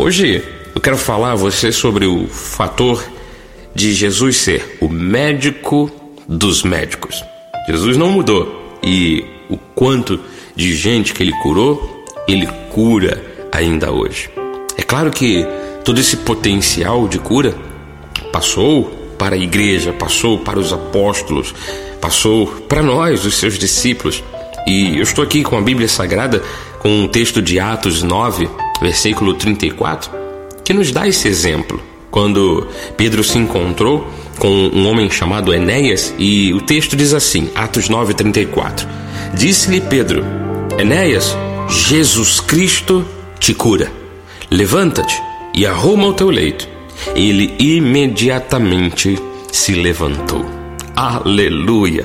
Hoje eu quero falar a você sobre o fator de Jesus ser o médico dos médicos. Jesus não mudou e o quanto de gente que ele curou, ele cura ainda hoje. É claro que todo esse potencial de cura passou para a igreja, passou para os apóstolos, passou para nós, os seus discípulos. E eu estou aqui com a Bíblia Sagrada, com um texto de Atos 9, versículo 34, que nos dá esse exemplo. Quando Pedro se encontrou com um homem chamado Enéas, e o texto diz assim, Atos 9, 34. Disse-lhe Pedro: Enéas, Jesus Cristo te cura. Levanta-te e arruma o teu leito. Ele imediatamente se levantou. Aleluia!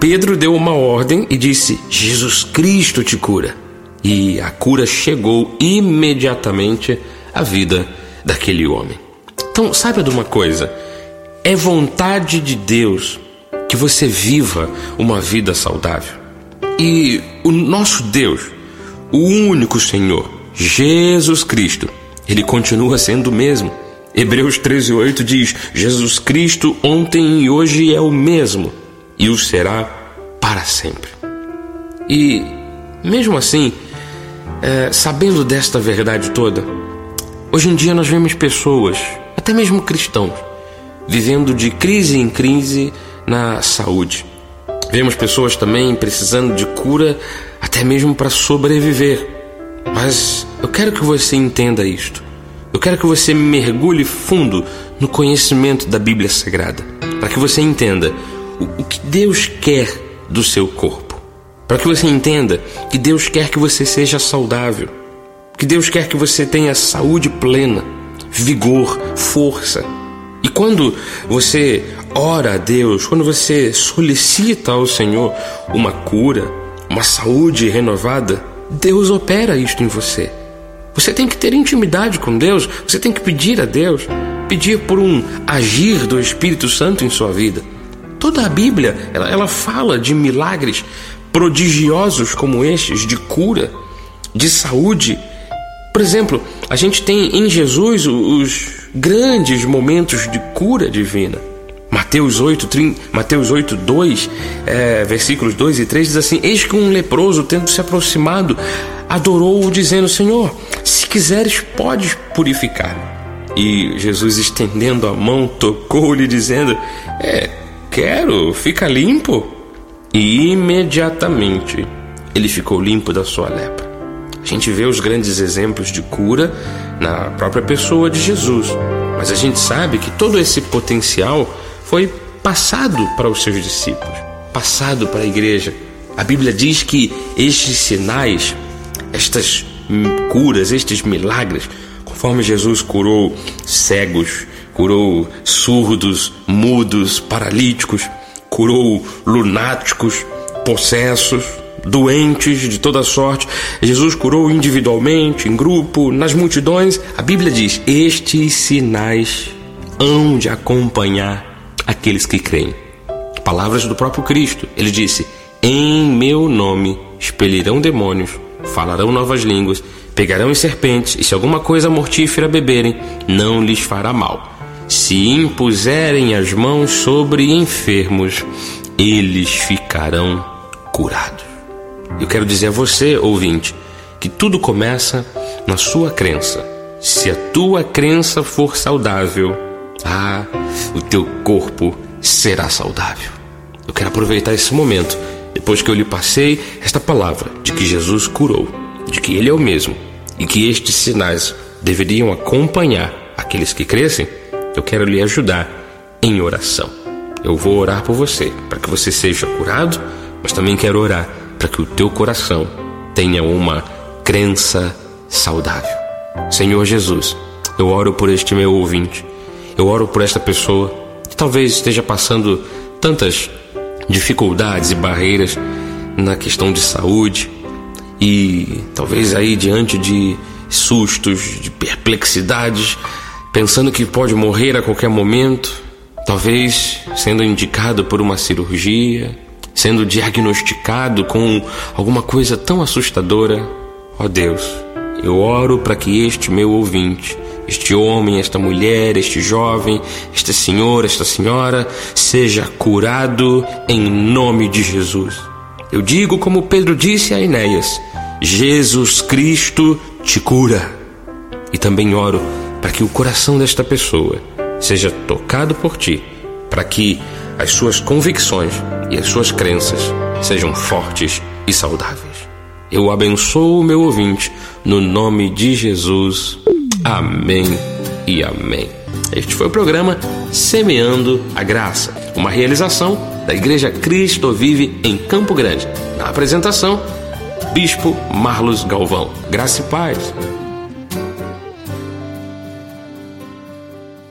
Pedro deu uma ordem e disse: Jesus Cristo te cura. E a cura chegou imediatamente à vida daquele homem. Então, saiba de uma coisa: é vontade de Deus que você viva uma vida saudável. E o nosso Deus, o único Senhor, Jesus Cristo, ele continua sendo o mesmo. Hebreus 13:8 diz: Jesus Cristo ontem e hoje é o mesmo e o será para sempre. E mesmo assim, é, sabendo desta verdade toda, hoje em dia nós vemos pessoas, até mesmo cristãos, vivendo de crise em crise na saúde. Vemos pessoas também precisando de cura até mesmo para sobreviver. Mas eu quero que você entenda isto. Eu quero que você mergulhe fundo no conhecimento da Bíblia Sagrada, para que você entenda o, o que Deus quer do seu corpo, para que você entenda que Deus quer que você seja saudável, que Deus quer que você tenha saúde plena, vigor, força. E quando você ora a Deus, quando você solicita ao Senhor uma cura, uma saúde renovada, Deus opera isto em você. Você tem que ter intimidade com Deus, você tem que pedir a Deus, pedir por um agir do Espírito Santo em sua vida. Toda a Bíblia, ela, ela fala de milagres prodigiosos como estes, de cura, de saúde. Por exemplo, a gente tem em Jesus os grandes momentos de cura divina. Mateus 8, 30, Mateus 8 2, é, versículos 2 e 3 diz assim: Eis que um leproso, tendo se aproximado, adorou-o, dizendo: Senhor, se quiseres, podes purificar-me. E Jesus, estendendo a mão, tocou-lhe, dizendo: É, quero, fica limpo. E imediatamente ele ficou limpo da sua lepra. A gente vê os grandes exemplos de cura na própria pessoa de Jesus, mas a gente sabe que todo esse potencial foi passado para os seus discípulos, passado para a igreja. A Bíblia diz que estes sinais, estas curas, estes milagres, conforme Jesus curou cegos, curou surdos, mudos, paralíticos, curou lunáticos, possessos, doentes de toda sorte. Jesus curou individualmente, em grupo, nas multidões. A Bíblia diz: estes sinais hão de acompanhar aqueles que creem. Palavras do próprio Cristo. Ele disse: Em meu nome expelirão demônios, falarão novas línguas, pegarão em serpentes, e se alguma coisa mortífera beberem, não lhes fará mal. Se impuserem as mãos sobre enfermos, eles ficarão curados. Eu quero dizer a você, ouvinte, que tudo começa na sua crença. Se a tua crença for saudável, ah, o teu corpo será saudável. Eu quero aproveitar esse momento, depois que eu lhe passei esta palavra de que Jesus curou, de que Ele é o mesmo e que estes sinais deveriam acompanhar aqueles que crescem, eu quero lhe ajudar em oração. Eu vou orar por você, para que você seja curado, mas também quero orar para que o teu coração tenha uma crença saudável. Senhor Jesus, eu oro por este meu ouvinte eu oro por esta pessoa que talvez esteja passando tantas dificuldades e barreiras na questão de saúde e talvez aí diante de sustos, de perplexidades, pensando que pode morrer a qualquer momento, talvez sendo indicado por uma cirurgia, sendo diagnosticado com alguma coisa tão assustadora. Ó oh Deus, Eu oro para que este meu ouvinte, este homem, esta mulher, este jovem, este senhor, esta senhora, seja curado em nome de Jesus. Eu digo como Pedro disse a Enéas: Jesus Cristo te cura. E também oro para que o coração desta pessoa seja tocado por ti, para que as suas convicções e as suas crenças sejam fortes e saudáveis. Eu abençoo o meu ouvinte no nome de Jesus. Amém e amém. Este foi o programa Semeando a Graça, uma realização da Igreja Cristo Vive em Campo Grande. Na apresentação, Bispo Marlos Galvão. Graça e paz.